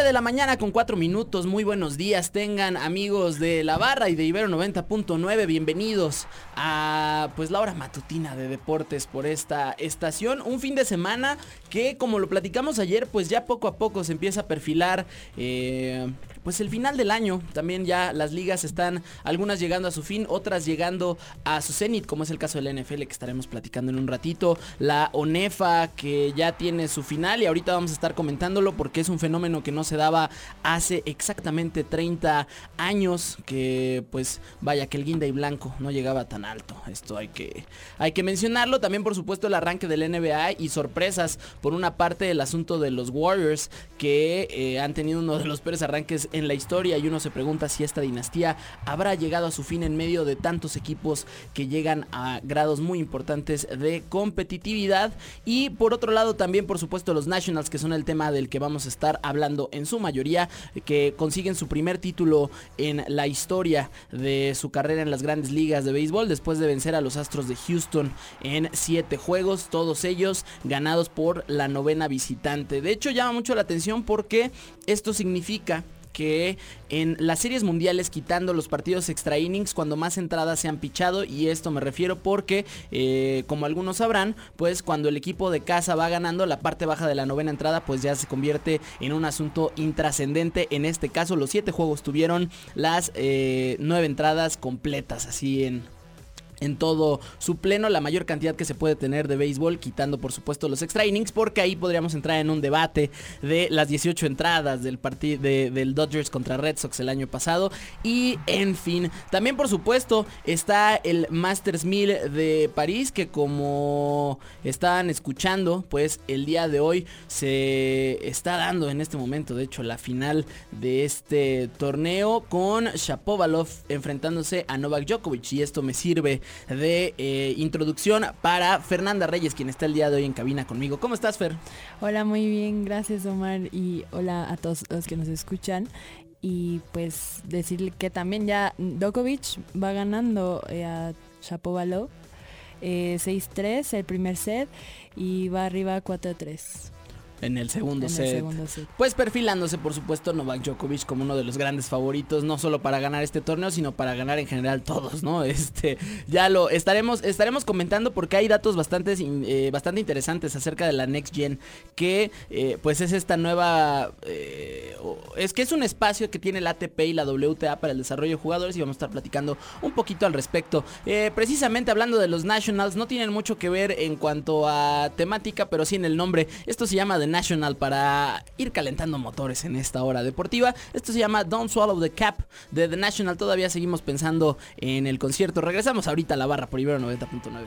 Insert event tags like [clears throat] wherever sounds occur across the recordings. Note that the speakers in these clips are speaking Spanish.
9 de la mañana con 4 minutos, muy buenos días tengan amigos de la barra y de Ibero 90.9, bienvenidos a pues la hora matutina de deportes por esta estación, un fin de semana que como lo platicamos ayer pues ya poco a poco se empieza a perfilar eh, pues el final del año. También ya las ligas están algunas llegando a su fin, otras llegando a su cenit, como es el caso del NFL que estaremos platicando en un ratito. La ONEFA que ya tiene su final y ahorita vamos a estar comentándolo porque es un fenómeno que no se daba hace exactamente 30 años que pues vaya que el guinda y blanco no llegaba tan alto. Esto hay que hay que mencionarlo. También por supuesto el arranque del NBA y sorpresas por una parte el asunto de los Warriors que eh, han tenido uno de los peores arranques en la historia y uno se pregunta si esta dinastía habrá llegado a su fin en medio de tantos equipos que llegan a grados muy importantes de competitividad. Y por otro lado también por supuesto los Nationals que son el tema del que vamos a estar hablando en su mayoría que consiguen su primer título en la historia de su carrera en las grandes ligas de béisbol después de vencer a los Astros de Houston en siete juegos todos ellos ganados por la novena visitante. De hecho llama mucho la atención porque esto significa que en las series mundiales quitando los partidos extra innings cuando más entradas se han pichado y esto me refiero porque eh, como algunos sabrán pues cuando el equipo de casa va ganando la parte baja de la novena entrada pues ya se convierte en un asunto intrascendente. En este caso los siete juegos tuvieron las eh, nueve entradas completas así en en todo su pleno, la mayor cantidad que se puede tener de béisbol, quitando por supuesto los extra innings, porque ahí podríamos entrar en un debate de las 18 entradas del partido de, del Dodgers contra Red Sox el año pasado. Y en fin, también por supuesto está el Masters 1000 de París, que como estaban escuchando, pues el día de hoy se está dando en este momento, de hecho, la final de este torneo con Shapovalov enfrentándose a Novak Djokovic. Y esto me sirve de eh, introducción para Fernanda Reyes, quien está el día de hoy en cabina conmigo. ¿Cómo estás, Fer? Hola, muy bien, gracias Omar y hola a todos los que nos escuchan. Y pues decirle que también ya Djokovic va ganando eh, a Shapovalov eh, 6-3 el primer set y va arriba 4-3 en el segundo, set. Pues perfilándose, por supuesto, Novak Djokovic como uno de los grandes favoritos, no solo para ganar este torneo, sino para ganar en general todos, ¿no? [laughs] Este, ya lo estaremos, estaremos comentando porque hay datos bastante, eh, bastante interesantes acerca de la Next Gen, que eh, pues es esta nueva, eh, es que es un espacio que tiene la ATP y la WTA para el desarrollo de jugadores y vamos a estar platicando un poquito al respecto. precisamente hablando de los Nationals, no tienen mucho que ver en cuanto a temática, pero sí en el nombre. Esto se llama The National para ir calentando motores en esta hora deportiva. Esto se llama Don't Swallow the Cap de The National. Todavía seguimos pensando en el concierto. Regresamos ahorita a la barra por Ibero 90.9.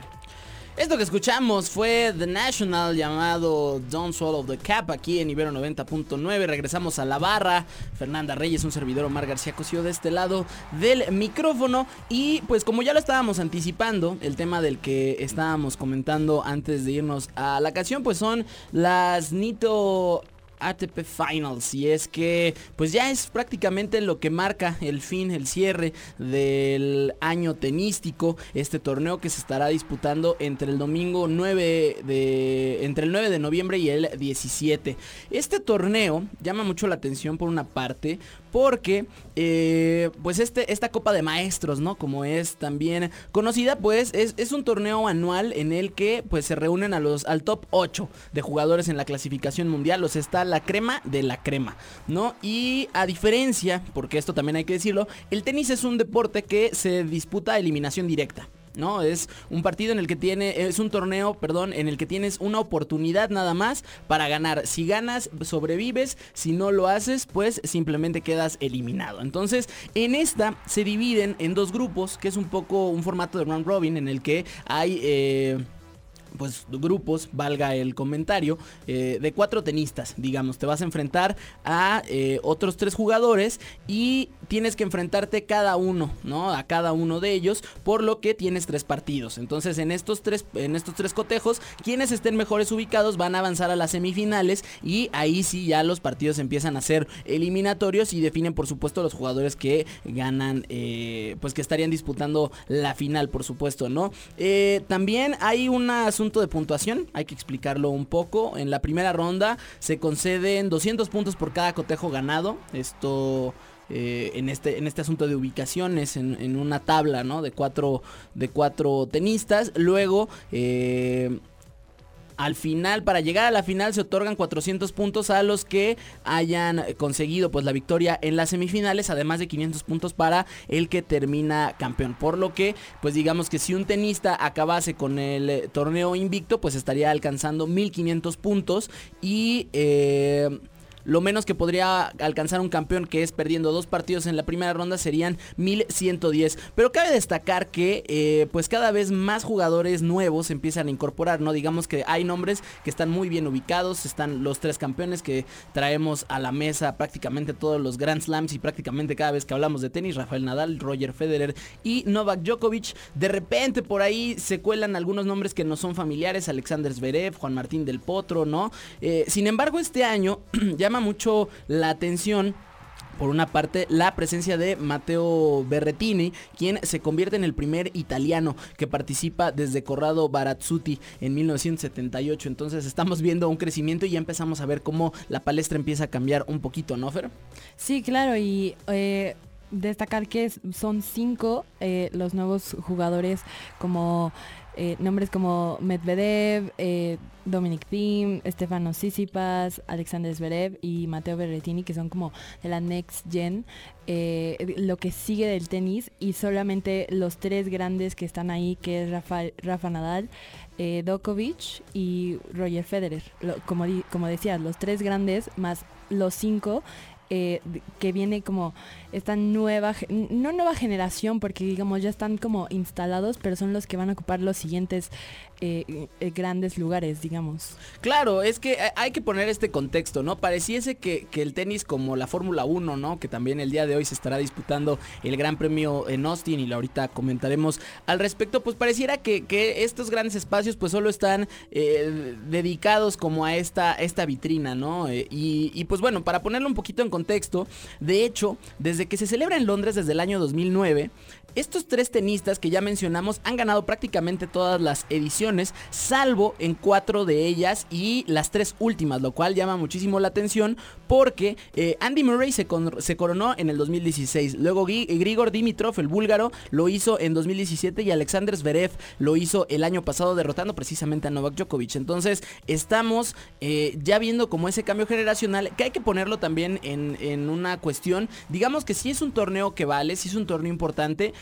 Esto que escuchamos fue The National llamado Don't Swallow the Cap aquí en Ibero 90.9. Regresamos a la barra. Fernanda Reyes, un servidor Omar García Cosío de este lado del micrófono. Y pues como ya lo estábamos anticipando, el tema del que estábamos comentando antes de irnos a la canción, pues son las Nito ATP Finals y es que pues ya es prácticamente lo que marca el fin, el cierre del año tenístico, este torneo que se estará disputando entre el domingo 9 de entre el 9 de noviembre y el 17. Este torneo llama mucho la atención por una parte porque eh, pues este, esta Copa de Maestros, ¿no? Como es también conocida, pues es, un torneo anual en el que pues se reúnen a los, al top 8 de jugadores en la clasificación mundial, o sea, está la crema de la crema, ¿no? Y a diferencia, porque esto también hay que decirlo, el tenis es un deporte que se disputa a eliminación directa. ¿No? Es un partido en el que tiene, es un torneo, perdón, en el que tienes una oportunidad nada más para ganar. Si ganas, sobrevives, si no lo haces, pues simplemente quedas eliminado. Entonces, en esta se dividen en dos grupos, que es un poco un formato de round robin en el que hay... Eh, pues grupos, valga el comentario, eh, de cuatro tenistas, digamos, te vas a enfrentar a eh, otros tres jugadores y tienes que enfrentarte cada uno, ¿no? A cada uno de ellos, por lo que tienes tres partidos. Entonces, en estos tres, en estos tres cotejos, quienes estén mejores ubicados van a avanzar a las semifinales y ahí sí ya los partidos empiezan a ser eliminatorios y definen, por supuesto, los jugadores que ganan, eh, pues que estarían disputando la final, por supuesto, ¿no? también hay una de puntuación, hay que explicarlo un poco. En la primera ronda se conceden 200 puntos por cada cotejo ganado. Esto... Eh, en, este, en este asunto de ubicaciones en, una tabla ¿no? de, cuatro, de cuatro tenistas. Luego eh, al final, para llegar a la final se otorgan 400 puntos a los que hayan conseguido pues la victoria en las semifinales, además de 500 puntos para el que termina campeón. Por lo que, pues digamos que si un tenista acabase con el eh, torneo invicto, pues estaría alcanzando 1500 puntos y... Eh, lo menos que podría alcanzar un campeón que es perdiendo dos partidos en la primera ronda serían 1110. Pero cabe destacar que eh, pues cada vez más jugadores nuevos empiezan a incorporar, ¿no? Digamos que hay nombres que están muy bien ubicados, están los tres campeones que traemos a la mesa prácticamente todos los Grand Slams y prácticamente cada vez que hablamos de tenis, Rafael Nadal, Roger Federer y Novak Djokovic. De repente por ahí se cuelan algunos nombres que no son familiares, Alexander Zverev, Juan Martín del Potro, ¿no? Eh, sin embargo, este año [clears throat] mucho la atención por una parte, la presencia de Matteo Berretini, quien se convierte en el primer italiano que participa desde Corrado Barazzuti en 1978. Entonces estamos viendo un crecimiento y ya empezamos a ver cómo la palestra empieza a cambiar un poquito, ¿no, Fer? Sí, claro, y eh, destacar que son cinco eh, los nuevos jugadores como eh, nombres como Medvedev, eh, Dominic Thiem, Stefano Sissipas, Alexander Zverev y Matteo Berrettini, que son como de la next gen, eh, lo que sigue del tenis y solamente los tres grandes que están ahí, que es Rafa, Rafa Nadal, Djokovic y Roger Federer. como, como decías, los tres grandes más los cinco que viene como esta nueva, no nueva generación, porque digamos ya están como instalados, pero son los que van a ocupar los siguientes eh, eh, grandes lugares, digamos. Claro, es que hay que poner este contexto, ¿no? Pareciese que, el tenis como la Fórmula 1, ¿no? Que también el día de hoy se estará disputando el Gran Premio en Austin y ahorita comentaremos al respecto, pues pareciera que, estos grandes espacios pues solo están eh, dedicados como a esta, esta vitrina, ¿no? y, y pues bueno, para ponerlo un poquito en contexto, de hecho, desde que se celebra en Londres desde el año 2009, estos tres tenistas que ya mencionamos han ganado prácticamente todas las ediciones, salvo en cuatro de ellas y las tres últimas, lo cual llama muchísimo la atención porque eh, Andy Murray se, coronó en el 2016, luego Grigor Dimitrov, el búlgaro, lo hizo en 2017 y Alexander Zverev lo hizo el año pasado derrotando precisamente a Novak Djokovic. Entonces estamos eh, ya viendo como ese cambio generacional que hay que ponerlo también en, en una cuestión, digamos que si es un torneo que vale, si es un torneo importante,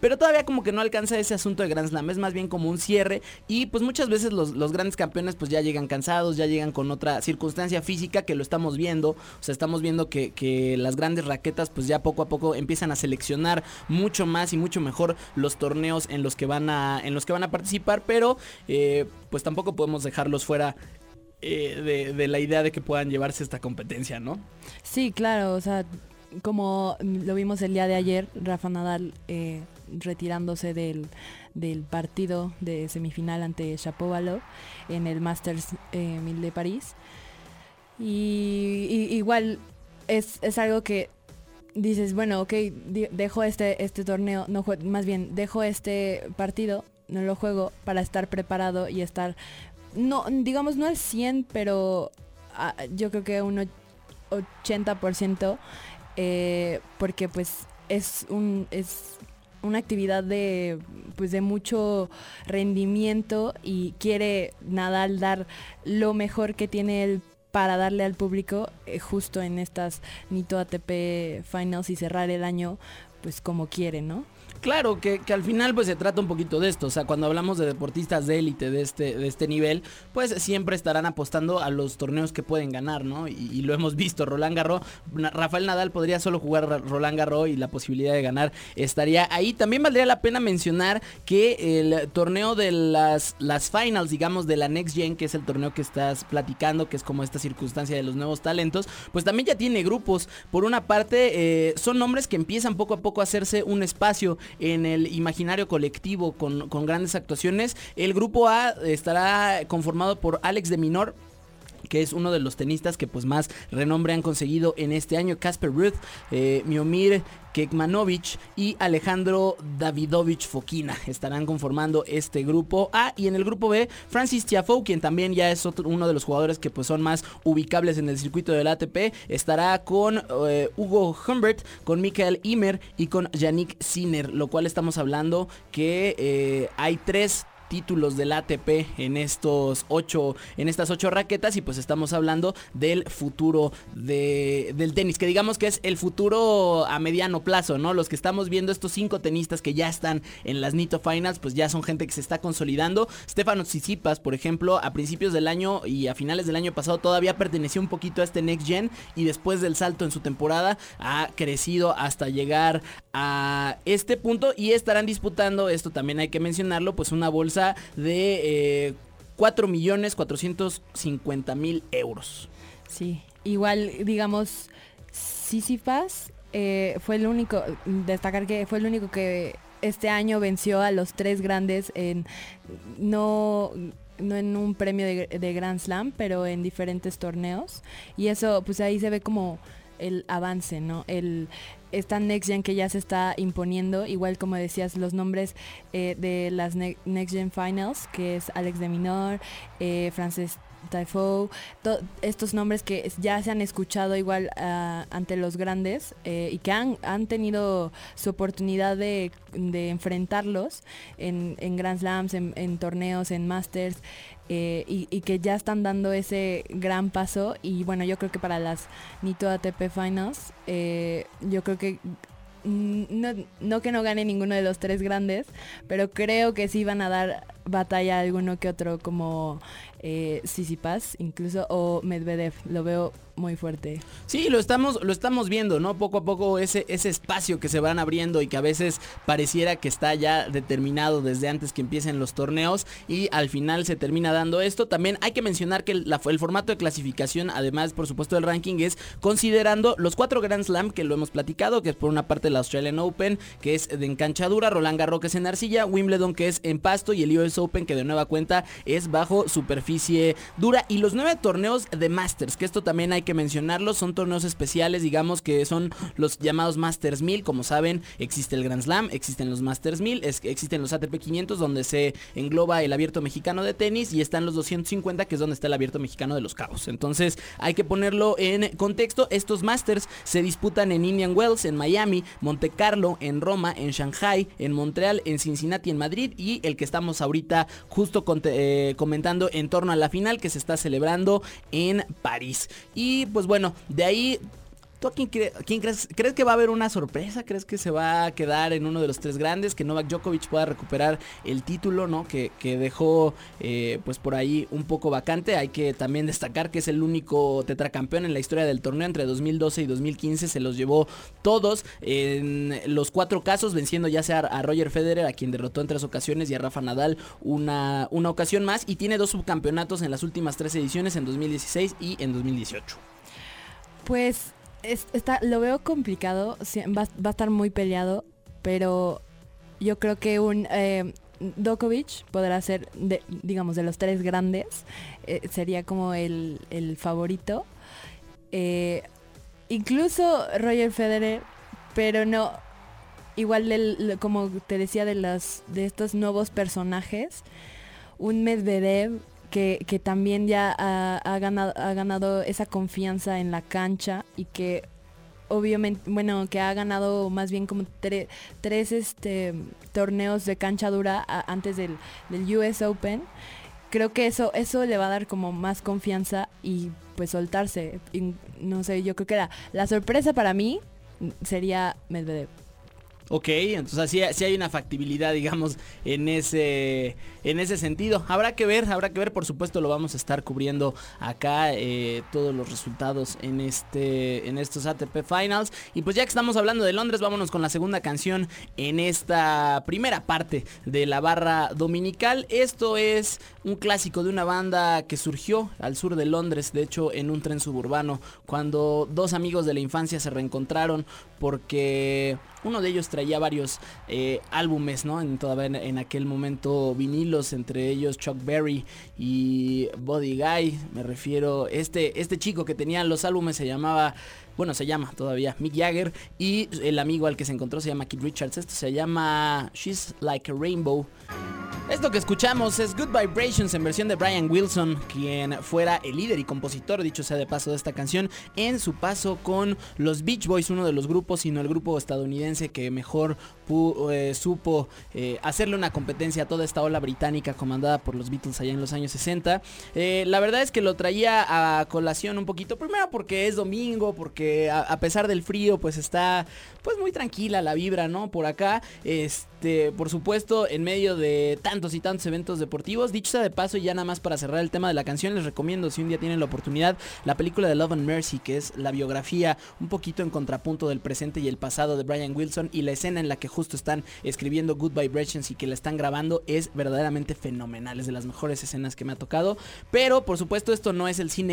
pero todavía como que no alcanza ese asunto de Grand Slam, es más bien como un cierre y pues muchas veces los, grandes campeones pues ya llegan cansados, ya llegan con otra circunstancia física que lo estamos viendo, o sea, estamos viendo que, las grandes raquetas pues ya poco a poco empiezan a seleccionar mucho más y mucho mejor los torneos en los que van a, en los que van a participar, pero eh, pues tampoco podemos dejarlos fuera eh, de, la idea de que puedan llevarse esta competencia, ¿no? Sí, claro, o sea, como lo vimos el día de ayer, Rafa Nadal eh, retirándose del, partido de semifinal ante Chapovalov en el Masters 1000 eh, de París. Y, igual es, algo que dices, bueno, ok, dejo este, este torneo, no más bien dejo este partido, no lo juego para estar preparado y estar, no, digamos, no al 100, pero ah, yo creo que un 80% eh, porque pues es un es una actividad de pues de mucho rendimiento y quiere Nadal dar lo mejor que tiene él para darle al público eh, justo en estas Nito ATP Finals y cerrar el año pues como quiere, ¿no? Claro, que, al final pues se trata un poquito de esto, o sea, cuando hablamos de deportistas de élite de este, de este nivel, pues siempre estarán apostando a los torneos que pueden ganar, ¿no? Y, lo hemos visto, Roland Garros, Rafael Nadal podría solo jugar Roland Garros y la posibilidad de ganar estaría ahí. También valdría la pena mencionar que el torneo de las, las finals, digamos, de la Next Gen, que es el torneo que estás platicando, que es como esta circunstancia de los nuevos talentos, pues también ya tiene grupos. Por una parte, eh, son nombres que empiezan poco a poco a hacerse un espacio en el imaginario colectivo con, grandes actuaciones. El grupo A estará conformado por Alex de Minor, que es uno de los tenistas que pues más renombre han conseguido en este año, Casper Ruth, eh, Miomir Kekmanovic y Alejandro Davidovich Fokina estarán conformando este grupo A. Y en el grupo B Francis Tiafoe quien también ya es otro, uno de los jugadores que pues son más ubicables en el circuito del ATP estará con eh, Hugo Humbert con Michael Imer y con Yannick Sinner lo cual estamos hablando que eh, hay tres títulos del ATP en estos ocho, en estas ocho raquetas y pues estamos hablando del futuro de, del tenis, que digamos que es el futuro a mediano plazo, ¿no? Los que estamos viendo estos cinco tenistas que ya están en las Nito Finals, pues ya son gente que se está consolidando. Stefano Tsitsipas, por ejemplo, a principios del año y a finales del año pasado todavía perteneció un poquito a este Next Gen y después del salto en su temporada ha crecido hasta llegar a este punto y estarán disputando, esto también hay que mencionarlo, pues una bolsa de eh, 4 millones 450 mil euros. Sí, igual digamos, Sisyphus eh, fue el único, destacar que fue el único que este año venció a los tres grandes en no no en un premio de, de, Grand Slam, pero en diferentes torneos. Y eso, pues ahí se ve como el avance, ¿no? El, esta Next Gen que ya se está imponiendo, igual como decías, los nombres eh, de las Next Gen Finals, que es Alex de Minor, eh, Typho, estos nombres que ya se han escuchado igual ah, ante los grandes eh, y que han, han tenido su oportunidad de, enfrentarlos en, en, Grand Slams, en, en torneos, en Masters, eh, y, que ya están dando ese gran paso. Y bueno, yo creo que para las Nito ATP Finals, eh, yo creo que mm, no, no, que no gane ninguno de los tres grandes, pero creo que sí van a dar batalla a alguno que otro como eh, Paz incluso o Medvedev. Lo veo muy fuerte. Sí, lo estamos, lo estamos viendo, ¿no? Poco a poco ese, ese espacio que se van abriendo y que a veces pareciera que está ya determinado desde antes que empiecen los torneos y al final se termina dando esto. También hay que mencionar que el, el formato de clasificación, además por supuesto del ranking, es considerando los cuatro Grand Slam que lo hemos platicado, que es por una parte la Australian Open, que es de enganchadura, Roland Garros que es en arcilla, Wimbledon que es en pasto y el US Open que de nueva cuenta es bajo superficie dura y los nueve torneos de Masters, que esto también hay que mencionarlo, son torneos especiales, digamos que son los llamados Masters 1000, como saben, existe el Grand Slam, existen los Masters 1000, existen los ATP 500 donde se engloba el Abierto Mexicano de tenis y están los 250 que es donde está el Abierto Mexicano de los Cabos. Entonces, hay que ponerlo en contexto, estos Masters se disputan en Indian Wells, en Miami, Monte Carlo, en Roma, en Shanghai, en Montreal, en Cincinnati, en Madrid y el que estamos ahorita justo eh, comentando en torno a la final que se está celebrando en París. Y pues bueno, de ahí ¿Tú a quién, crees? ¿Crees que va a haber una sorpresa? ¿Crees que se va a quedar en uno de los tres grandes? Que Novak Djokovic pueda recuperar el título, ¿no? Que, dejó eh, pues por ahí un poco vacante. Hay que también destacar que es el único tetracampeón en la historia del torneo. Entre 2012 y 2015 se los llevó todos en los cuatro casos, venciendo ya sea a Roger Federer, a quien derrotó en tres ocasiones, y a Rafa Nadal una, una ocasión más. Y tiene dos subcampeonatos en las últimas tres ediciones, en 2016 y en 2018. Pues lo veo complicado, va, a estar muy peleado, pero yo creo que un eh, Djokovic podrá ser, digamos, de los tres grandes, eh, sería como el, favorito. Eh, incluso Roger Federer, pero no, igual como te decía de, las, de estos nuevos personajes, un Medvedev que, también ya ha, ganado, ha ganado esa confianza en la cancha y que obviamente, bueno, que ha ganado más bien como tres este, torneos de cancha dura antes del, US Open. Creo que eso, eso le va a dar como más confianza y pues soltarse. no sé, yo creo que la, la sorpresa para mí sería Medvedev. Ok, entonces sí, sí, hay una factibilidad, digamos, en ese, en ese sentido. Habrá que ver, habrá que ver, por supuesto lo vamos a estar cubriendo acá, eh, todos los resultados en, este, en estos ATP Finals. Y pues ya que estamos hablando de Londres, vámonos con la segunda canción en esta primera parte de la barra dominical. Esto es un clásico de una banda que surgió al sur de Londres, de hecho en un tren suburbano, cuando dos amigos de la infancia se reencontraron porque uno de ellos traía varios eh, álbumes, ¿no? En, en, aquel momento vinilos, entre ellos Chuck Berry y Body Guy. Me refiero, este, este chico que tenía los álbumes se llamaba bueno, se llama todavía Mick Jagger y el amigo al que se encontró se llama Kid Richards. Esto se llama She's Like a Rainbow. Esto que escuchamos es Good Vibrations en versión de Brian Wilson, quien fuera el líder y compositor, dicho sea de paso, de esta canción, en su paso con los Beach Boys, uno de los grupos, sino el grupo estadounidense que mejor eh, supo eh, hacerle una competencia a toda esta ola británica comandada por los Beatles allá en los años 60. Eh, la verdad es que lo traía a colación un poquito, primero porque es domingo, porque a, pesar del frío, pues está pues muy tranquila la vibra, ¿no? Por acá, este, por supuesto, en medio de tantos y tantos eventos deportivos. Dicho sea de paso, y ya nada más para cerrar el tema de la canción, les recomiendo, si un día tienen la oportunidad, la película de Love and Mercy, que es la biografía un poquito en contrapunto del presente y el pasado de Brian Wilson, y la escena en la que justo están escribiendo Good Vibrations y que la están grabando es verdaderamente fenomenal, es de las mejores escenas que me ha tocado. Pero, por supuesto, esto no es el cine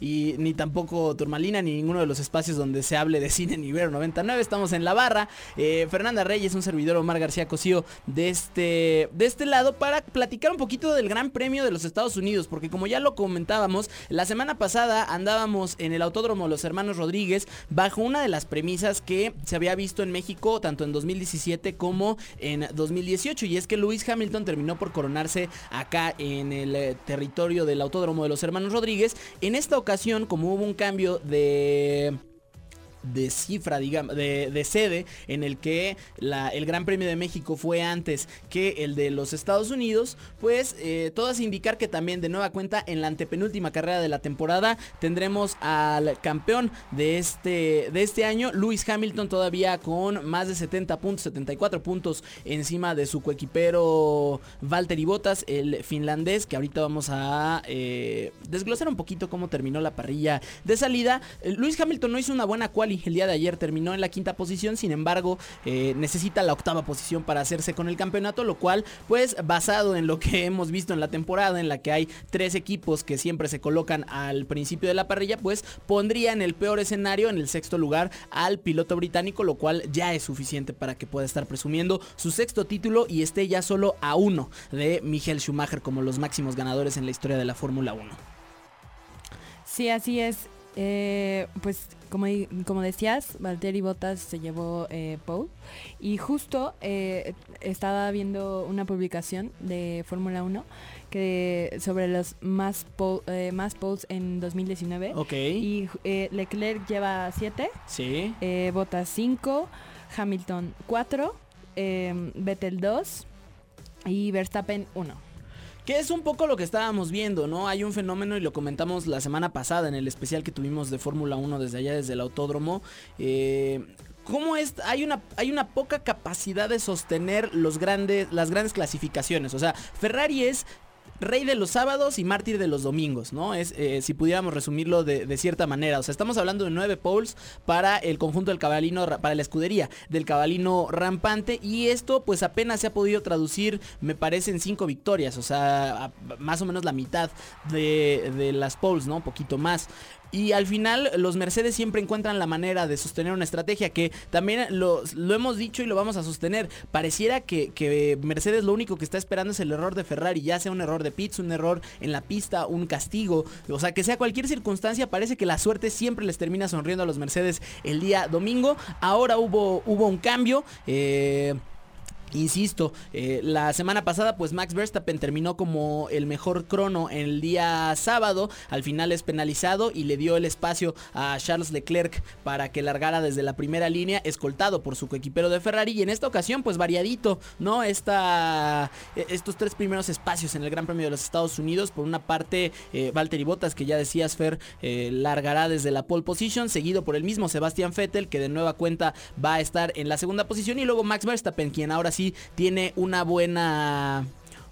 y ni tampoco Turmalina, ni ninguno de los espacios donde se hable de cine ni 99. Estamos en la barra. Eh, Fernanda Reyes, un servidor Omar García Cosío de este, de este lado para platicar un poquito del Gran Premio de los Estados Unidos, porque como ya lo comentábamos, la semana pasada andábamos en el Autódromo Los Hermanos Rodríguez bajo una de las premisas que se había visto en México tanto en 2017 como en 2018 y es que Lewis Hamilton terminó por coronarse acá en el eh, territorio del Autódromo de los Hermanos Rodríguez. En esta ocasión, como hubo un cambio de de cifra, digamos, de, sede, en el que el Gran Premio de México fue antes que el de los Estados Unidos, pues eh, todas indicar que también de nueva cuenta en la antepenúltima carrera de la temporada tendremos al campeón de este, de este año, Lewis Hamilton todavía con más de 70 puntos, 74 puntos encima de su coequipero Valtteri Bottas, el finlandés, que ahorita vamos a eh, desglosar un poquito cómo terminó la parrilla de salida. Eh, Lewis Hamilton no hizo una buena cual el día de ayer terminó en la quinta posición, sin embargo eh, necesita la octava posición para hacerse con el campeonato, lo cual pues basado en lo que [laughs] hemos visto en la temporada en la que hay tres equipos que siempre se colocan al principio de la parrilla, pues pondría en el peor escenario, en el sexto lugar, al piloto británico, lo cual ya es suficiente para que pueda estar presumiendo su sexto título y esté ya solo a uno de Michael Schumacher como los máximos ganadores en la historia de la Fórmula 1. Sí, así es. Eh, pues como, como decías, Valtteri Bottas se llevó eh, Pole y justo eh, estaba viendo una publicación de Fórmula 1 que sobre los más, eh, más poles en 2019. Ok. Y Leclerc lleva 7. Sí. Bottas 5, Hamilton 4, Vettel 2 y Verstappen 1. Que es un poco lo que estábamos viendo, ¿no? Hay un fenómeno y lo comentamos la semana pasada en el especial que tuvimos de Fórmula 1 desde allá, desde el autódromo. Eh, ¿Cómo es? Hay una, hay una poca capacidad de sostener los grandes, las grandes clasificaciones. O sea, Ferrari es rey de los sábados y mártir de los domingos, ¿no? Es, eh, si pudiéramos resumirlo de, cierta manera. O sea, estamos hablando de nueve poles para el conjunto del cabalino, para la escudería del cabalino rampante. Y esto pues apenas se ha podido traducir, me parece, en cinco victorias. O sea, más o menos la mitad de, de las poles, ¿no? Un poquito más. Y al final los Mercedes siempre encuentran la manera de sostener una estrategia que también lo, hemos dicho y lo vamos a sostener. Pareciera que, que, Mercedes lo único que está esperando es el error de Ferrari, ya sea un error de pits, un error en la pista, un castigo. O sea, que sea cualquier circunstancia, parece que la suerte siempre les termina sonriendo a los Mercedes el día domingo. Ahora hubo, hubo un cambio. Eh, Insisto, eh, la semana pasada pues Max Verstappen terminó como el mejor crono en el día sábado, al final es penalizado y le dio el espacio a Charles Leclerc para que largara desde la primera línea, escoltado por su coequipero de Ferrari. Y en esta ocasión pues variadito, ¿no? Esta, e, estos tres primeros espacios en el Gran Premio de los Estados Unidos, por una parte eh, Valtteri Bottas que ya decías Fer, eh, largará desde la pole position, seguido por el mismo Sebastián Vettel que de nueva cuenta va a estar en la segunda posición. Y luego Max Verstappen quien ahora sí tiene una buena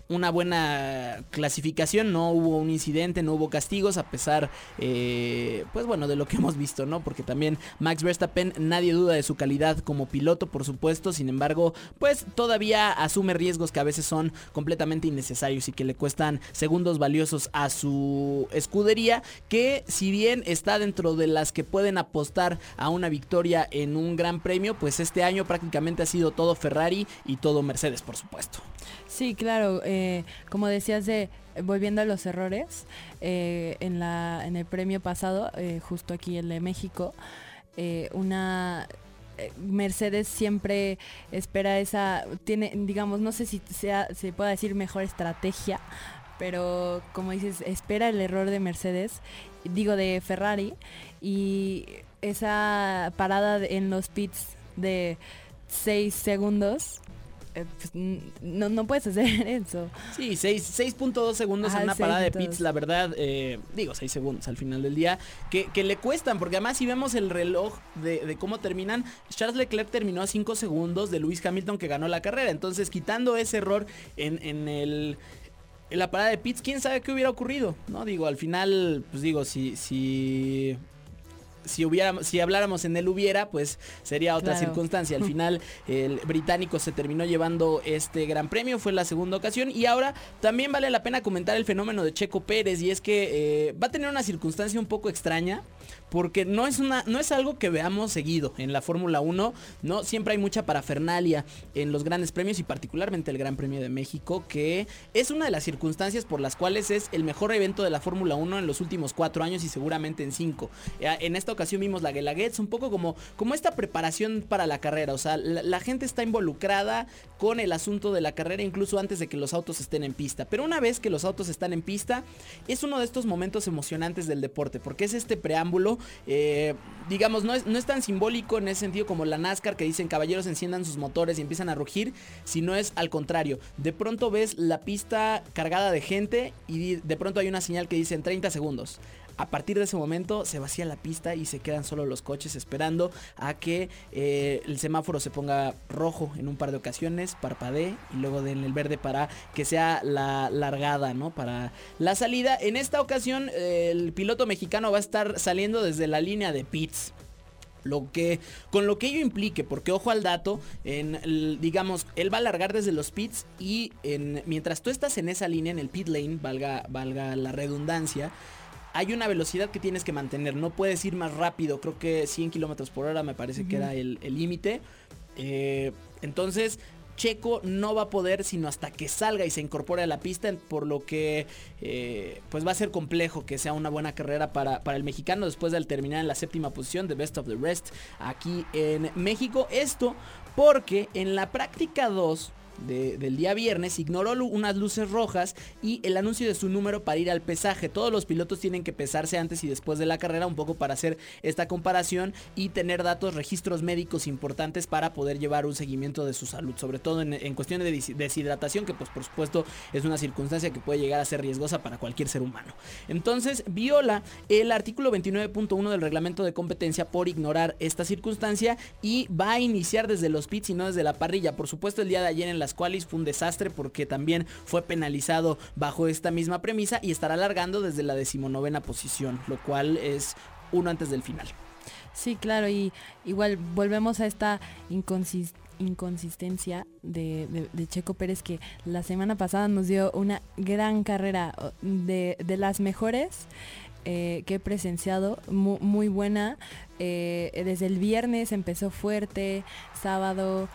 una buena clasificación, no hubo un incidente, no hubo castigos, a pesar, eh, pues bueno, de lo que [laughs] hemos visto, ¿no? Porque también Max Verstappen, nadie duda de su calidad como piloto, por supuesto, sin embargo, pues todavía asume riesgos que a veces son completamente innecesarios y que le cuestan segundos valiosos a su escudería, que si bien está dentro de las que pueden apostar a una victoria en un gran premio, pues este año prácticamente ha sido todo Ferrari y todo Mercedes, por supuesto. Sí, claro, eh, como decías de volviendo a los errores eh, en la en el premio pasado, eh, justo aquí el de México, una Mercedes siempre espera esa tiene digamos no sé si sea se pueda decir mejor estrategia pero como dices espera el error de Mercedes digo de Ferrari y esa parada en los pits de 6 segundos pues, no, no puedes hacer [laughs] eso. Sí, 6.2 segundos en una parada de pits, la verdad, eh, digo 6 segundos al final del día, que, le cuestan, porque además si vemos el reloj de, cómo terminan, Charles Leclerc terminó a 5 segundos de Lewis Hamilton que ganó la carrera, entonces quitando ese error en, en el en la parada de pits, quién sabe qué hubiera ocurrido, ¿no? Digo, al final, pues digo, si, si si, hubiéramos, si habláramos en el hubiera, pues sería otra circunstancia. Al [laughs] final el británico se terminó llevando este gran premio, fue la segunda ocasión y ahora también vale la pena comentar el fenómeno de Checo Pérez y es que eh, va a tener una circunstancia un poco extraña porque no es no es algo que veamos seguido en la Fórmula 1, no siempre hay mucha parafernalia en los grandes premios y particularmente el Gran Premio de México, que es una de las circunstancias por las cuales es el mejor evento de la Fórmula 1 en los últimos cuatro años y seguramente en cinco. Eh, en esta ocasión vimos la Guelaguetz, un poco como, como esta preparación para la carrera, o sea, la, gente está involucrada con el asunto de la carrera incluso antes de que los autos estén en pista, pero una vez que los autos están en pista, es uno de estos momentos emocionantes del deporte, porque es este preámbulo eh, digamos, no es, no es tan simbólico en ese sentido como la NASCAR que dicen caballeros enciendan sus motores y empiezan a rugir, sino es al contrario. De pronto ves la pista cargada de gente y de pronto hay una señal que dice en 30 segundos. A partir de ese momento se vacía la pista y se quedan solo los coches esperando a que eh, el semáforo se ponga rojo en un par de ocasiones, parpadee y luego den el verde para que sea la largada, ¿no? Para la salida. En esta ocasión el piloto mexicano va a estar saliendo desde la línea de pits lo que con lo que ello implique porque ojo al dato en digamos él va a largar desde los pits y en, mientras tú estás en esa línea en el pit lane valga valga la redundancia hay una velocidad que tienes que mantener. No puedes ir más rápido. Creo que 100 kilómetros por hora me parece que era el límite. Eh, entonces, Checo no va a poder sino hasta que salga y se incorpore a la pista, por lo que eh, pues va a ser complejo que sea una buena carrera para, para, el mexicano después de terminar en la séptima posición de Best of the Rest aquí en México. Esto porque en la práctica 2 del día viernes ignoró unas luces rojas y el anuncio de su número para ir al pesaje. Todos los pilotos tienen que pesarse antes y después de la carrera un poco para hacer esta comparación y tener datos, registros médicos importantes para poder llevar un seguimiento de su salud, sobre todo en, cuestión de deshidratación, que pues por supuesto es una circunstancia que puede llegar a ser riesgosa para cualquier ser humano. Entonces viola el artículo 29.1 del reglamento de competencia por ignorar esta circunstancia y va a iniciar desde los pits y no desde la parrilla. Por supuesto el día de ayer en la las fue un desastre porque también fue penalizado bajo esta misma premisa y estará alargando desde la decimonovena posición, lo cual es uno antes del final. Sí, claro, y igual volvemos a esta inconsistencia de, Checo Pérez que la semana pasada nos dio una gran carrera de, las mejores. Eh, que he presenciado, muy, buena. Eh, desde el viernes empezó fuerte, sábado,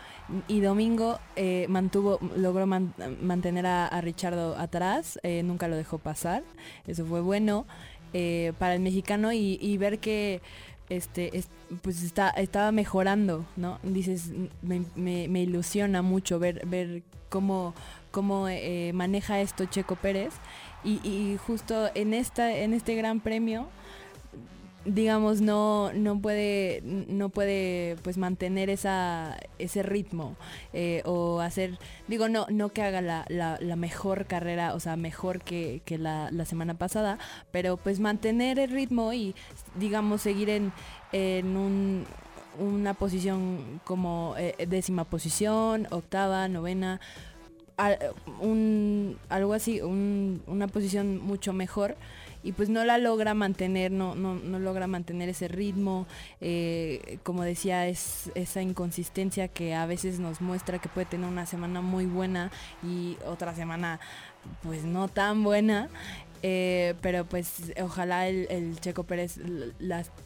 y domingo eh, mantuvo, logró mantener a, a, Richardo atrás, eh, nunca lo dejó pasar, eso fue bueno eh, para el mexicano y, ver que este, pues está, estaba mejorando, ¿no? Dices, me, ilusiona mucho ver, ver cómo, cómo maneja esto Checo Pérez. Y, y, justo en, esta, en este gran premio digamos no no puede no puede pues mantener esa ese ritmo eh, o hacer digo no no que haga la, la, mejor carrera o sea mejor que, la, semana pasada pero pues mantener el ritmo y digamos seguir en, en un, una posición como eh, décima posición octava novena un, algo así una posición mucho mejor y pues no la logra mantener, no, no, no logra mantener ese ritmo, eh, como decía, es esa inconsistencia que a veces nos muestra que puede tener una semana muy buena y otra semana pues no tan buena. Eh, pero pues ojalá el, Checo Pérez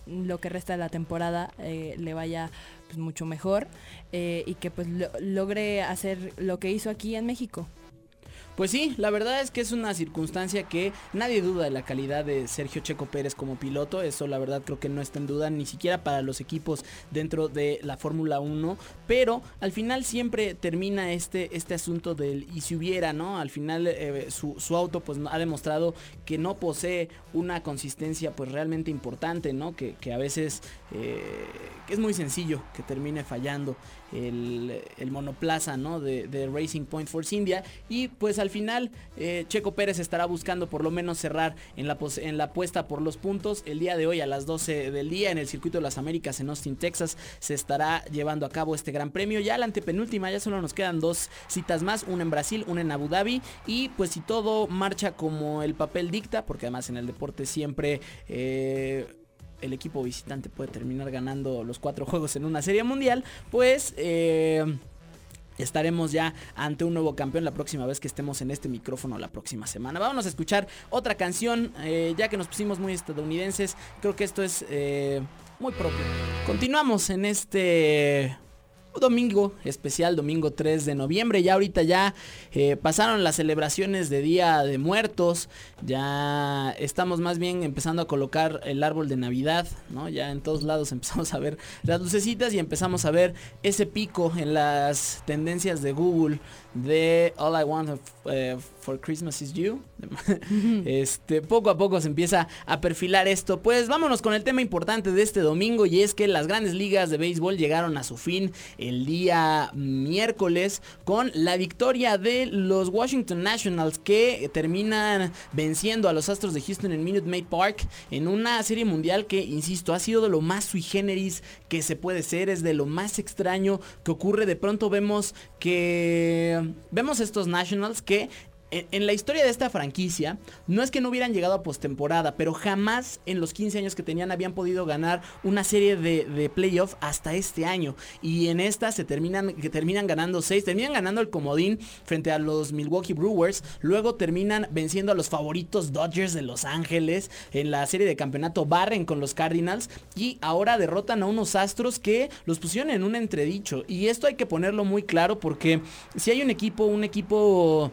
lo que resta de la temporada eh, le vaya pues, mucho mejor y que pues logre hacer lo que hizo aquí en México. Pues sí, la verdad es que es una circunstancia que nadie duda de la calidad de Sergio Checo Pérez como piloto. Eso la verdad creo que no está en duda ni siquiera para los equipos dentro de la Fórmula 1. Pero al final siempre termina este, este asunto del y si hubiera, ¿no? Al final eh, su, auto pues ha demostrado que no posee una consistencia pues realmente importante, ¿no? Que, a veces eh, es muy sencillo que termine fallando el, monoplaza, ¿no? De, de, Racing Point Force India. Y pues al final eh, Checo Pérez estará buscando por lo menos cerrar en la, en la apuesta por los puntos. El día de hoy a las 12 del día en el Circuito de las Américas en Austin, Texas, se estará llevando a cabo este gran premio. Ya la antepenúltima, ya solo nos quedan dos citas más, una en Brasil, una en Abu Dhabi. Y pues si todo marcha como el papel dicta, porque además en el deporte siempre... Eh, el equipo visitante puede terminar ganando los cuatro [laughs] juegos en una serie mundial, pues eh, estaremos ya ante un nuevo campeón la próxima vez que estemos en este micrófono la próxima semana. Vamos a escuchar otra canción, eh, ya que nos pusimos muy estadounidenses, creo que esto es eh, muy propio. Continuamos en este domingo especial, domingo 3 de noviembre. Ya ahorita ya eh, pasaron las celebraciones de Día de Muertos. Ya estamos más bien empezando a colocar el árbol de Navidad, ¿no? Ya en todos lados [laughs] empezamos a ver las lucecitas y empezamos a ver ese pico en las tendencias de Google de All I Want eh, for Christmas is You. [laughs] este, poco a poco se empieza a perfilar esto. Pues vámonos con el tema importante de este domingo y es que las grandes ligas de béisbol llegaron a su fin el día miércoles con la victoria de los Washington Nationals que terminan venciendo a los Astros de Houston en Minute Maid Park en una serie mundial que, insisto, ha sido de lo más sui generis que se puede ser, es de lo más extraño que ocurre. De pronto vemos que vemos estos Nationals que en, la historia de esta franquicia, no es que no hubieran llegado a postemporada, pero jamás en los 15 años que tenían habían podido ganar una serie de, de playoff hasta este año. Y en esta se terminan, que terminan ganando 6, terminan ganando el comodín frente a los Milwaukee Brewers, luego terminan venciendo a los favoritos Dodgers de Los Ángeles en la serie de campeonato, barren con los Cardinals y ahora derrotan a unos Astros que los pusieron en un entredicho. Y esto hay que ponerlo muy claro porque si hay un equipo, un equipo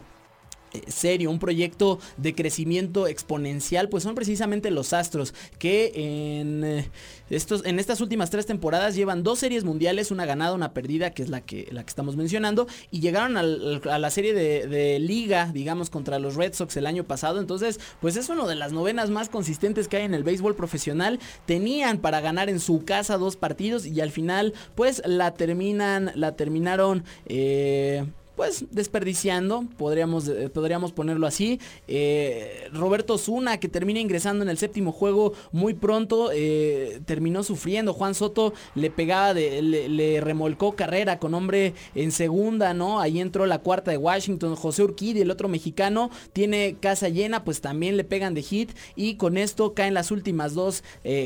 serio, un proyecto de crecimiento exponencial, pues son precisamente los Astros, que en, eh, estos, en estas últimas tres temporadas llevan dos series mundiales, una ganada, una perdida, que es la que, la que estamos mencionando, y llegaron a la serie de, liga, digamos, contra los Red Sox el año pasado, entonces, pues es una de las novenas más consistentes que hay en el béisbol profesional, tenían para ganar en su casa dos partidos y al final, pues la terminan, la terminaron... Eh, pues desperdiciando, podríamos, eh, podríamos ponerlo así. Eh, Roberto Zuna, que termina ingresando en el séptimo juego muy pronto, eh, terminó sufriendo. Juan Soto le pegaba, le, remolcó carrera con hombre en segunda, ¿no? Ahí entró la cuarta de Washington. José Urquidi, el otro mexicano, tiene casa llena, pues también le pegan de hit. Y con esto caen las últimas dos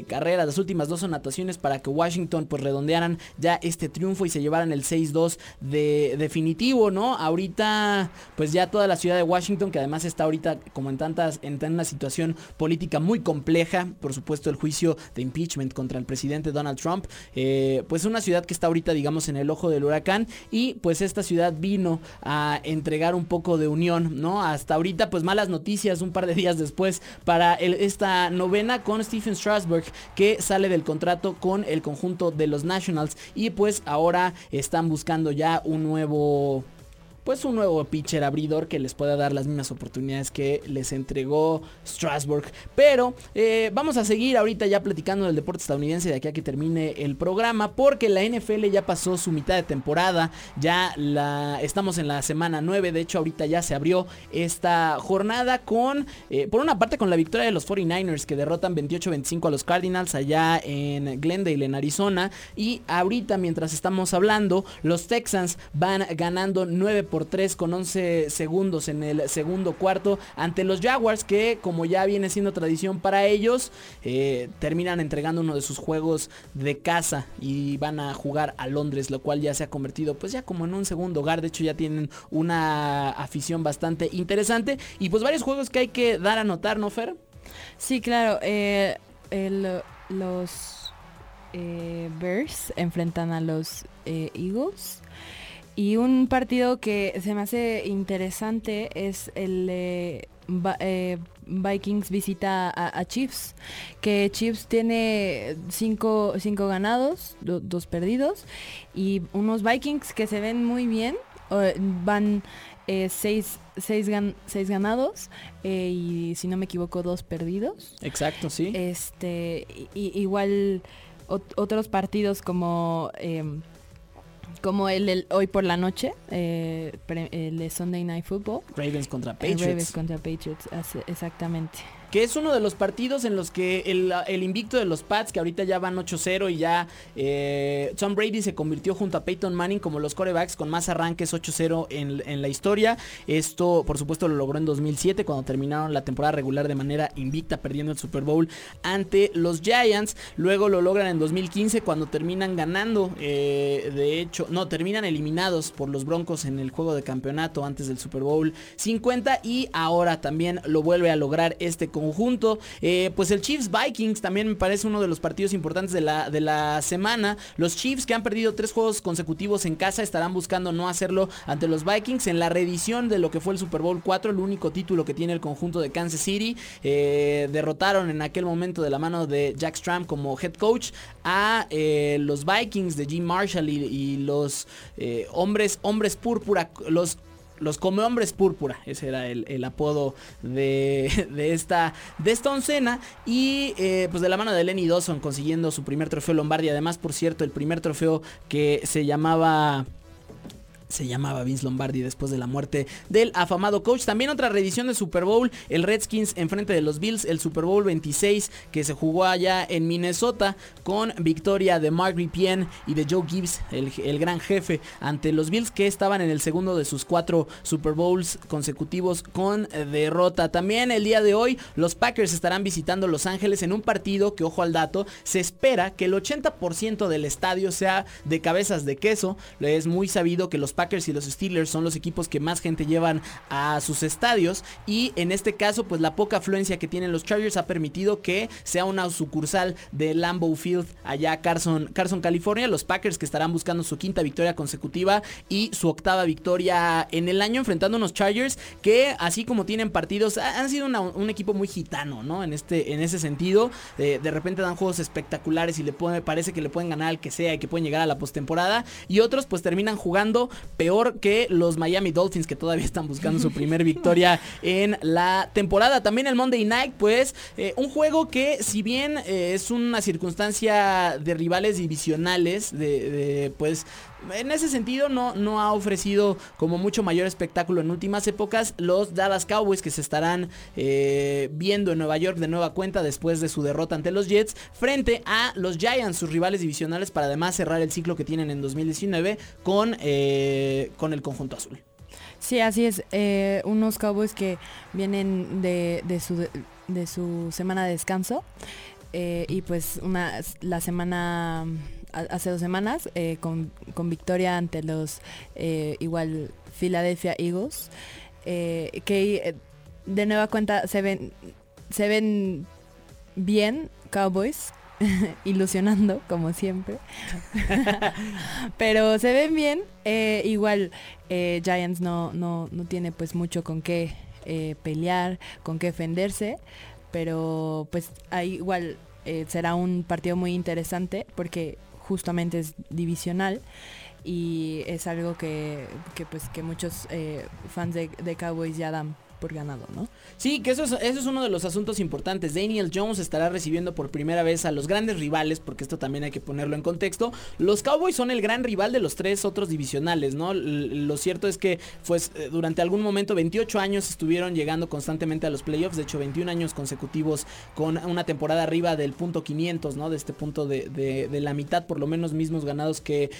carreras, las últimas dos anotaciones para que Washington pues redondearan ya este triunfo y se llevaran el 6-2 de definitivo. ¿No? Ahorita, pues ya toda la ciudad de Washington, que además está ahorita como en tantas, en una situación política muy compleja, por supuesto el juicio de impeachment contra el presidente Donald Trump, eh, pues una ciudad que está ahorita, digamos, en el ojo del huracán y pues esta ciudad vino a entregar un poco de unión, ¿no? Hasta ahorita, pues malas noticias un par de días después para esta novena con Stephen Strasburg, que sale del contrato con el conjunto de los Nationals y pues ahora están buscando ya un nuevo pues un nuevo pitcher abridor que les pueda dar las mismas oportunidades que les entregó Strasbourg. Pero eh, vamos a seguir ahorita ya platicando del deporte estadounidense de aquí a que termine el programa porque la NFL ya pasó su mitad de temporada, ya la estamos en la semana 9, de hecho ahorita ya se abrió esta jornada con, eh, por una parte con la victoria de los 49ers que derrotan 28-25 a los Cardinals allá en Glendale, en Arizona, y ahorita mientras estamos hablando, los Texans van ganando 9 por 3 con 11 segundos en el segundo cuarto ante los Jaguars que como ya viene siendo tradición para ellos eh, terminan entregando uno de sus juegos de casa y van a jugar a Londres lo cual ya se ha convertido pues ya como en un segundo hogar de hecho ya tienen una afición bastante interesante y pues varios juegos que hay que dar a notar ¿no Fer? Sí claro eh, los eh, Bears enfrentan a los Eagles y un partido que se me hace interesante es el eh, Vikings visita a, Chiefs, que Chiefs tiene cinco, cinco ganados, dos perdidos, y unos Vikings que se ven muy bien, van eh, seis, seis, seis, ganados eh, y si no me equivoco dos perdidos. Exacto, sí. Este, igual otros partidos como em, como el, hoy por la noche, eh, el de Sunday Night Football. Ravens contra Patriots. Ravens contra Patriots, exactamente que es uno de los partidos en los que el, invicto de los Pats, que ahorita ya van 8-0 y ya eh, Tom Brady se convirtió junto a Peyton Manning como los corebacks con más arranques 8-0 en, la historia. Esto, por supuesto, lo logró en 2007 cuando terminaron la temporada regular de manera invicta, perdiendo el Super Bowl ante los Giants. Luego lo logran en 2015 cuando terminan ganando, eh, de hecho, no, terminan eliminados por los Broncos en el juego de campeonato antes del Super Bowl 50 y ahora también lo vuelve a lograr este conjunto. Eh, pues el Chiefs Vikings también me parece uno de los partidos importantes de la, de la semana. Los Chiefs que han perdido tres juegos consecutivos en casa estarán buscando no hacerlo ante los Vikings en la reedición de lo que fue el Super Bowl 4, el único título que tiene el conjunto de Kansas City. Eh, derrotaron en aquel momento de la mano de Jack Stram como head coach a eh, los Vikings de Jim Marshall y, los hombres, hombres púrpura, los los come hombres púrpura, ese era el, apodo de, esta, de esta oncena. Y eh, pues de la mano de Lenny Dawson consiguiendo su primer trofeo Lombardi. Además, por cierto, el primer trofeo que se llamaba se llamaba Vince Lombardi después de la muerte del afamado coach. También otra reedición de Super Bowl, el Redskins enfrente de los Bills, el Super Bowl 26 que se jugó allá en Minnesota con victoria de Mark Ripien y de Joe Gibbs, el, gran jefe, ante los Bills que estaban en el segundo de sus cuatro Super Bowls consecutivos con derrota. También el día de hoy los Packers estarán visitando Los Ángeles en un partido que, ojo al dato, se espera que el 80% del estadio sea de cabezas de queso. Es muy sabido que los Packers y los Steelers son los equipos que más gente llevan a sus estadios y en este caso pues la poca afluencia que tienen los Chargers ha permitido que sea una sucursal de Lambeau Field allá Carson, Carson, California. Los Packers que estarán buscando su quinta victoria consecutiva y su octava victoria en el año enfrentando unos Chargers que así como tienen partidos han sido un equipo muy gitano, ¿no? En, este, en ese sentido, de repente dan juegos espectaculares y le parece que le pueden ganar al que sea y que pueden llegar a la postemporada y otros pues terminan jugando peor que los Miami Dolphins que todavía están buscando su primer victoria [laughs] en la temporada. También el Monday Night, pues eh, un juego que si bien eh, es una circunstancia de rivales divisionales, de, pues en ese sentido no, no, ha ofrecido como mucho mayor espectáculo en últimas épocas los Dallas Cowboys que se estarán eh, viendo en Nueva York de nueva cuenta después de su derrota ante los Jets frente a los Giants, sus rivales divisionales para además cerrar el ciclo que tienen en 2019 con, eh, con el conjunto azul. Sí, así es. Eh, unos Cowboys que vienen de, su, de, su semana de descanso y pues una, la semana hace dos semanas eh, con, con, victoria ante los igual Philadelphia Eagles, que de nueva cuenta se ven, se ven bien Cowboys, [laughs] ilusionando como siempre. [laughs] Pero se ven bien. igual Giants no, no, no, tiene pues mucho con qué pelear, con qué defenderse pero pues ahí igual eh, será un partido muy interesante porque justamente es divisional y es algo que, pues que muchos eh, fans de, de Cowboys ya dan por ganado, ¿no? Sí, que eso es, eso es uno de los asuntos importantes. Daniel Jones estará recibiendo por primera vez a los grandes rivales, porque esto también hay que ponerlo en contexto. Los Cowboys son el gran rival de los tres otros divisionales, ¿no? lo cierto es que, pues, eh, durante algún momento, 28 años estuvieron llegando constantemente a los playoffs, de hecho, 21 años consecutivos con una temporada arriba del punto 500, ¿no? De este punto de, la mitad, por lo menos mismos ganados que,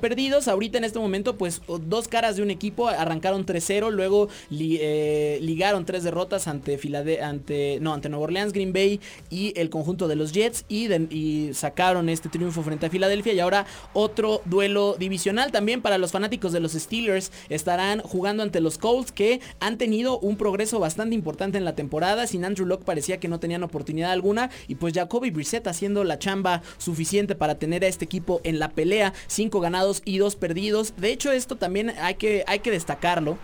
perdidos. Ahorita en este momento, pues, dos caras de un equipo, arrancaron 3-0, luego... Eh, ligaron tres derrotas ante ante no ante Nueva Orleans, Green Bay y el conjunto de los Jets y, y sacaron este triunfo frente a Filadelfia y ahora otro duelo divisional también para los fanáticos de los Steelers estarán jugando ante los Colts que han tenido un progreso bastante importante en la temporada. Sin Andrew Locke parecía que no tenían oportunidad alguna y pues Jacoby Brissett haciendo la chamba suficiente para tener a este equipo en la pelea, cinco ganados y dos perdidos. De hecho esto también hay que, hay que destacarlo.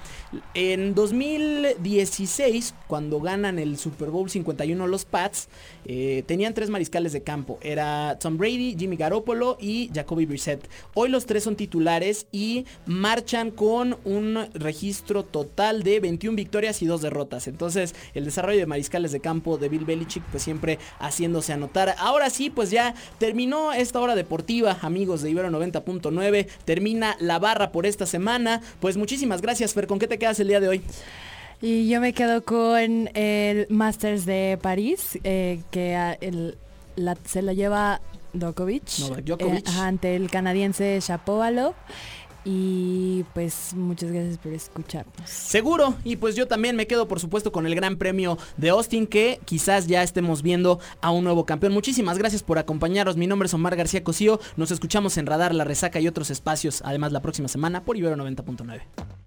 En 2000 16, cuando ganan el Super Bowl 51 los Pats, eh, tenían tres mariscales de campo. Era Tom Brady, Jimmy Garoppolo y Jacoby Brissett. Hoy los tres son titulares y marchan con un registro total de 21 victorias y 2 derrotas. Entonces, el desarrollo de mariscales de campo de Bill Belichick, pues siempre haciéndose anotar. Ahora sí, pues ya terminó esta hora deportiva, amigos de Ibero 90.9. Termina la barra por esta semana. Pues muchísimas gracias, Fer. ¿Con qué te quedas el día de hoy? Y yo me quedo con el Masters de París, eh, que se lo lleva Djokovic, eh, ante el canadiense Shapovalov. Y pues muchas gracias por escucharnos. Seguro, y pues yo también me quedo por supuesto con el Gran Premio de Austin que quizás ya estemos viendo a un nuevo campeón. Muchísimas gracias por acompañarnos. Mi nombre es Omar García Cosío. Nos escuchamos en Radar, La Resaca y otros espacios, además la próxima semana por Ibero 90.9.